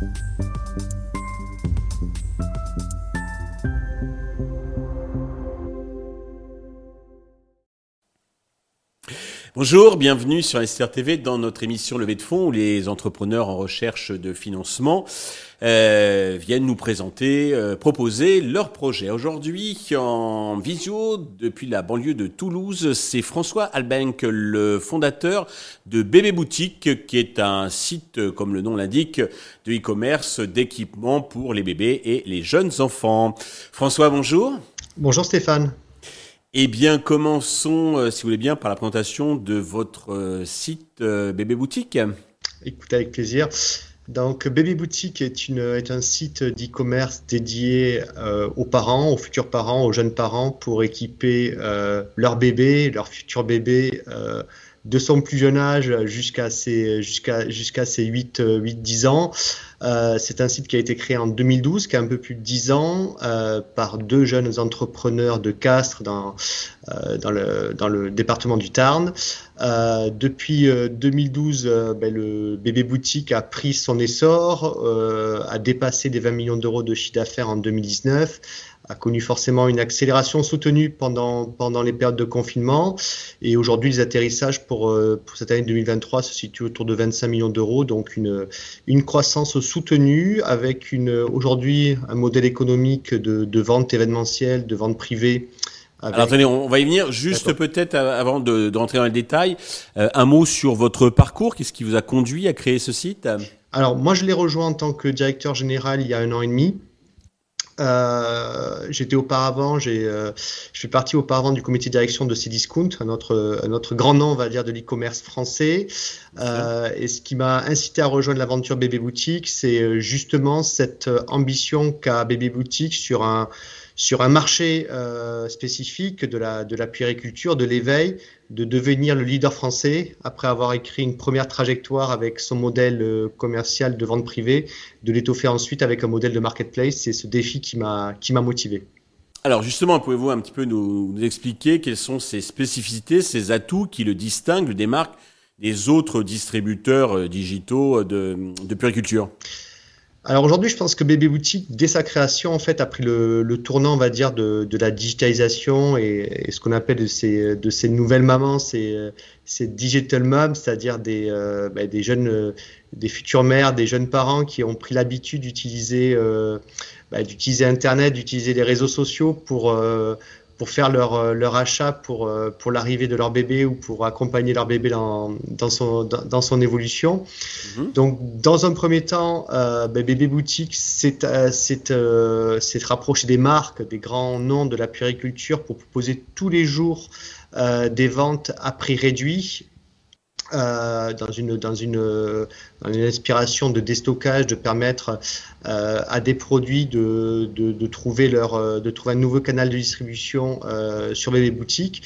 Thank you. Bonjour, bienvenue sur SR TV dans notre émission Levée de fonds où les entrepreneurs en recherche de financement euh, viennent nous présenter, euh, proposer leurs projets. Aujourd'hui, en visio, depuis la banlieue de Toulouse, c'est François Albenck, le fondateur de Bébé Boutique, qui est un site, comme le nom l'indique, de e-commerce d'équipement pour les bébés et les jeunes enfants. François, bonjour. Bonjour Stéphane. Eh bien, commençons, euh, si vous voulez bien, par la présentation de votre euh, site euh, Bébé Boutique. Écoutez, avec plaisir. Donc, Bébé Boutique est, un site d'e-commerce dédié aux parents, aux futurs parents, aux jeunes parents pour équiper leurs bébés, leurs futurs bébés de son plus jeune âge jusqu'à ses, jusqu'à, ses 8, 8, 10 ans. Euh, c'est un site qui a été créé en 2012, qui a un peu plus de 10 ans, euh, par deux jeunes entrepreneurs de Castres dans, euh, le, département du Tarn. Depuis 2012, euh, ben, le bébé boutique a pris son essor, a dépassé les 20 millions d'euros de chiffre d'affaires en 2019 a connu forcément une accélération soutenue pendant, pendant les périodes de confinement. Et aujourd'hui, les atterrissages pour, euh, pour cette année 2023 se situent autour de 25 millions d'euros, donc une, une croissance soutenue avec une, aujourd'hui un modèle économique de, de vente événementielle, de vente privée. Alors attendez, on va y venir. Juste peut-être avant de, de, rentrer dans les détails, euh, un mot sur votre parcours. Qu'est-ce qui vous a conduit à créer ce site? Alors moi, je l'ai rejoint en tant que directeur général il y a un an et demi. Euh, j'étais auparavant, j'ai, euh, je fais partie auparavant du comité de direction de Cdiscount, un autre, un autre grand nom, on va dire, de l'e-commerce français. Euh, et ce qui m'a incité à rejoindre l'aventure Bébé Boutique, c'est euh, justement cette ambition qu'a Bébé Boutique sur un, sur un marché euh, spécifique de la, de de l'éveil, de devenir le leader français après avoir écrit une première trajectoire avec son modèle euh, commercial de vente privée, de l'étoffer ensuite avec un modèle de marketplace. C'est ce défi qui m'a motivé. Alors justement, pouvez-vous un petit peu nous, expliquer quelles sont ces spécificités, ces atouts qui le distinguent, le démarquent des autres distributeurs euh, digitaux de, de puériculture? Alors aujourd'hui, je pense que Bébé Boutique, dès sa création, en fait, a pris le, le tournant, on va dire, de, de la digitalisation et, et, ce qu'on appelle de ces, de ces nouvelles mamans, ces, ces digital moms, c'est-à-dire des, euh, bah, des jeunes, euh, des futures mères, des jeunes parents qui ont pris l'habitude d'utiliser, euh, bah, d'utiliser Internet, d'utiliser les réseaux sociaux pour pour faire leur, euh, leur achat pour, euh, pour l'arrivée de leur bébé ou pour accompagner leur bébé dans, dans, son, dans, son évolution. Mhm. Donc, dans un premier temps, euh, ben, Bébé Boutique s'est euh, euh, rapproché des marques, des grands noms de la puériculture pour proposer tous les jours euh, des ventes à prix réduit euh, dans, une, dans, une, dans une inspiration de déstockage, de permettre euh, à des produits de, de, de, trouver leur, euh, de trouver un nouveau canal de distribution euh, sur les boutiques.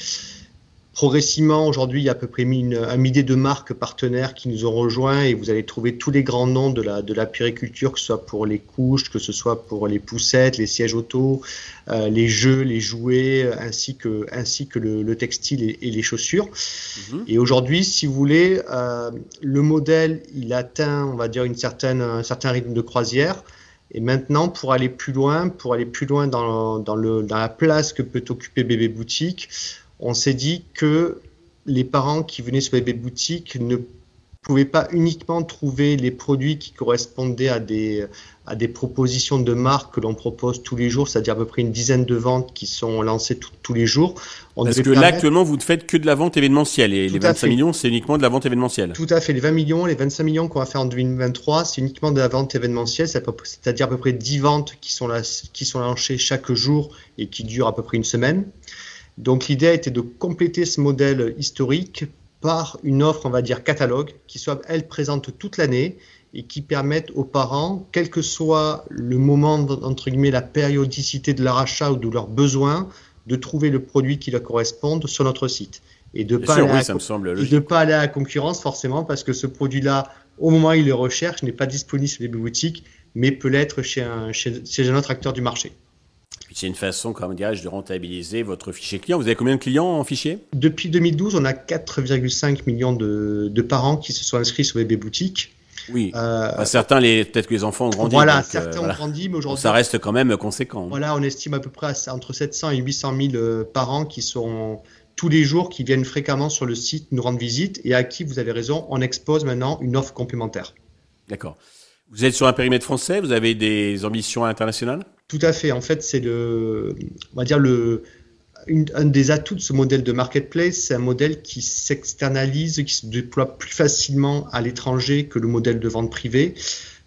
Progressivement, aujourd'hui, il y a à peu près une, un millier de marques partenaires qui nous ont rejoints et vous allez trouver tous les grands noms de la, de la périculture, que ce soit pour les couches, que ce soit pour les poussettes, les sièges auto, euh, les jeux, les jouets, ainsi que, ainsi que le, le textile et, et, les chaussures. Mmh. Et aujourd'hui, si vous voulez, euh, le modèle, il atteint, on va dire, une certaine, un certain rythme de croisière. Et maintenant, pour aller plus loin, pour aller plus loin dans, dans, le, dans la place que peut occuper Bébé Boutique, on s'est dit que les parents qui venaient sur les boutiques ne pouvaient pas uniquement trouver les produits qui correspondaient à des, à des propositions de marque que l'on propose tous les jours, c'est-à-dire à peu près une dizaine de ventes qui sont lancées tous les jours. On Parce que là, actuellement, vous ne faites que de la vente événementielle et les 25 millions, c'est uniquement de la vente événementielle. Tout à fait. Les 20 millions, les 25 millions qu'on va faire en 2023, c'est uniquement de la vente événementielle, c'est-à-dire à peu près 10 ventes qui sont, là, qui sont lancées chaque jour et qui durent à peu près une semaine. Donc l'idée était de compléter ce modèle historique par une offre, on va dire, catalogue, qui soit, elle, présente toute l'année et qui permette aux parents, quel que soit le moment, entre guillemets, la périodicité de leur achat ou de leurs besoins, de trouver le produit qui leur corresponde sur notre site. Et de ne pas, oui, pas aller à la concurrence, forcément, parce que ce produit-là, au moment où il le recherche, n'est pas disponible sur les boutiques, mais peut l'être chez un, chez, chez un autre acteur du marché. C'est une façon, comme dirais-je, de rentabiliser votre fichier client. Vous avez combien de clients en fichier? Depuis 2012, on a 4,5 millions de, de, parents qui se sont inscrits sur Bébé Boutique. Oui. Euh, certains, les, peut-être que les enfants ont grandi. Voilà, certains ont grandi, mais aujourd'hui. Ça reste quand même conséquent. Voilà, on estime à peu près entre 700 et 800 000 parents qui sont tous les jours, qui viennent fréquemment sur le site nous rendre visite et à qui, vous avez raison, on expose maintenant une offre complémentaire. D'accord. Vous êtes sur un périmètre français, vous avez des ambitions internationales? Tout à fait. En fait, c'est le, on va dire le, un des atouts de ce modèle de marketplace, c'est un modèle qui s'externalise, qui se déploie plus facilement à l'étranger que le modèle de vente privée.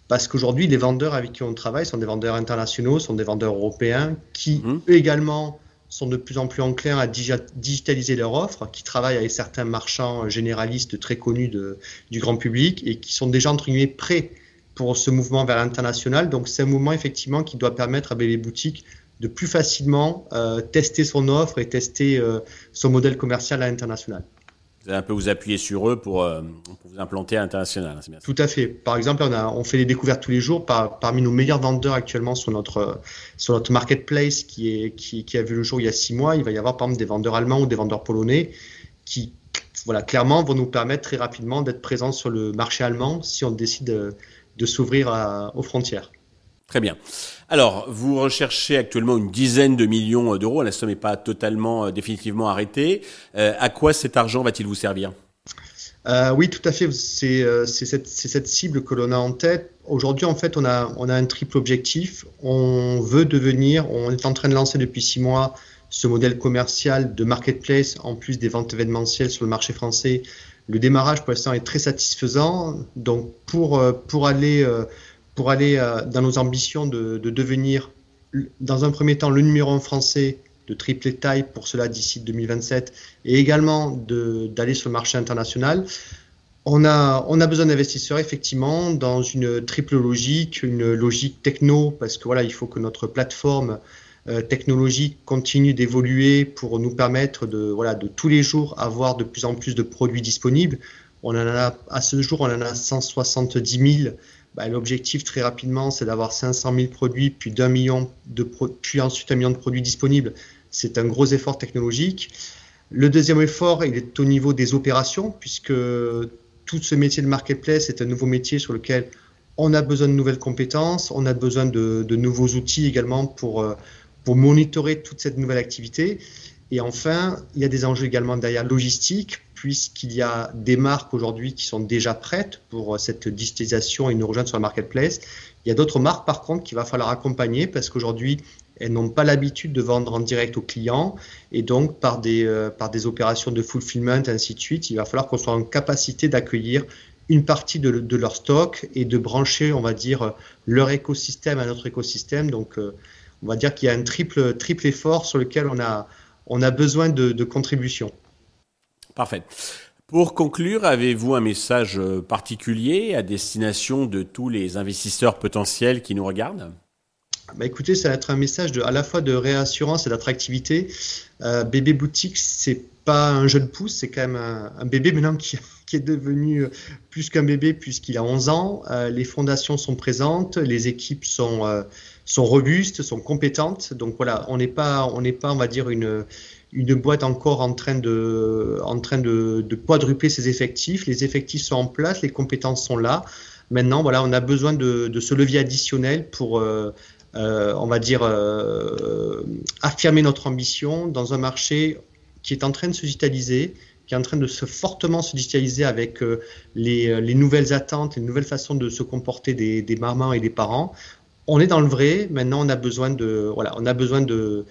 Parce qu'aujourd'hui, les vendeurs avec qui on travaille sont des vendeurs internationaux, sont des vendeurs européens qui mmh. également sont de plus en plus enclins à digitaliser leur offre, qui travaillent avec certains marchands généralistes très connus de, du grand public et qui sont déjà entre guillemets prêts pour ce mouvement vers l'international. Donc c'est un mouvement effectivement qui doit permettre à les boutiques de plus facilement euh, tester son offre et tester euh, son modèle commercial à l'international. Vous allez un peu vous appuyer sur eux pour, euh, pour vous implanter à l'international. Hein, Tout à fait. Par exemple, on, a, on fait des découvertes tous les jours. Par, parmi nos meilleurs vendeurs actuellement sur notre, sur notre marketplace qui, est, qui, qui, a vu le jour il y a six mois, il va y avoir par exemple des vendeurs allemands ou des vendeurs polonais qui, voilà, clairement, vont nous permettre très rapidement d'être présents sur le marché allemand si on décide de, s'ouvrir aux frontières. Très bien. Alors, vous recherchez actuellement une dizaine de millions d'euros. La somme n'est pas totalement euh, définitivement arrêtée. Euh, à quoi cet argent va-t-il vous servir? Euh, Oui, tout à fait. C'est cette, cette, cible que l'on a en tête. Aujourd'hui, en fait, on a, on a un triple objectif. On veut devenir, on est en train de lancer depuis six mois ce modèle commercial de marketplace en plus des ventes événementielles sur le marché français. Le démarrage pour l'instant est très satisfaisant. Donc, pour, pour aller pour aller euh, dans nos ambitions de, devenir, dans un premier temps, le numéro un français de triple taille pour cela d'ici 2027 et également d'aller sur le marché international. On a, on a besoin d'investisseurs effectivement dans une triple logique, une logique techno, parce que voilà, il faut que notre plateforme euh, technologique continue d'évoluer pour nous permettre de, voilà, de tous les jours avoir de plus en plus de produits disponibles. On en a, à ce jour, on en a 170 000 bah, l'objectif très rapidement, c'est d'avoir 500 000 produits, puis d'un million de puis ensuite un million de produits disponibles. C'est un gros effort technologique. Le deuxième effort, il est au niveau des opérations, puisque tout ce métier de marketplace est un nouveau métier sur lequel on a besoin de nouvelles compétences, on a besoin de, de nouveaux outils également pour, euh, pour monitorer toute cette nouvelle activité. Et enfin, il y a des enjeux également derrière logistique, puisqu'il y a des marques aujourd'hui qui sont déjà prêtes pour cette digitalisation et nous rejoindre sur le marketplace. Il y a d'autres marques, par contre, qu'il va falloir accompagner parce qu'aujourd'hui, elles n'ont pas l'habitude de vendre en direct aux clients et donc par des, euh, par des opérations de fulfillment, ainsi de suite, il va falloir qu'on soit en capacité d'accueillir une partie de, de, leur stock et de brancher, on va dire, leur écosystème à notre écosystème. Donc, euh, on va dire qu'il y a un triple, triple effort sur lequel on a, on a besoin de, de contributions. Parfait. Pour conclure, avez-vous un message euh, particulier à destination de tous les investisseurs potentiels qui nous regardent? Bah écoutez, ça va être un message de, à la fois de réassurance et d'attractivité. Euh, bébé boutique, c'est pas un jeune pouce, c'est quand même un, bébé maintenant qui, qui, est devenu euh, plus qu'un bébé puisqu'il a 11 ans. les fondations sont présentes, les équipes sont, sont robustes, sont compétentes. Donc voilà, on n'est pas, on n'est pas, on va dire une une boîte encore en train de, en train de, quadrupler ses effectifs. Les effectifs sont en place, les compétences sont là. Maintenant, voilà, on a besoin de, de ce levier additionnel pour, euh, euh, on va dire, euh, affirmer notre ambition dans un marché qui est en train de se digitaliser, qui est en train de se fortement se digitaliser avec les, les, nouvelles attentes, les nouvelles façons de se comporter des, mamans et des parents. On est dans le vrai. Maintenant, on a besoin de, voilà, on a besoin de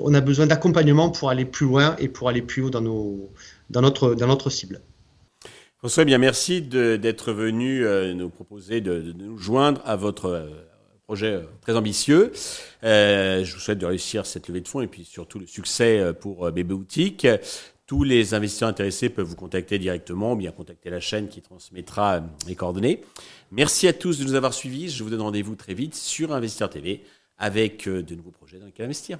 on a besoin d'accompagnement pour aller plus loin et pour aller plus haut dans, nos, dans, notre, dans notre cible. François, bien merci d'être venu euh, nous proposer de, nous joindre à votre euh, projet euh, très ambitieux. je vous souhaite de réussir cette levée de fonds et puis surtout le succès pour Bébé Boutique. Tous les investisseurs intéressés peuvent vous contacter directement ou bien contacter la chaîne qui transmettra les coordonnées. Merci à tous de nous avoir suivis. Je vous donne rendez-vous très vite sur Investisseur TV avec de nouveaux projets dans lesquels investir.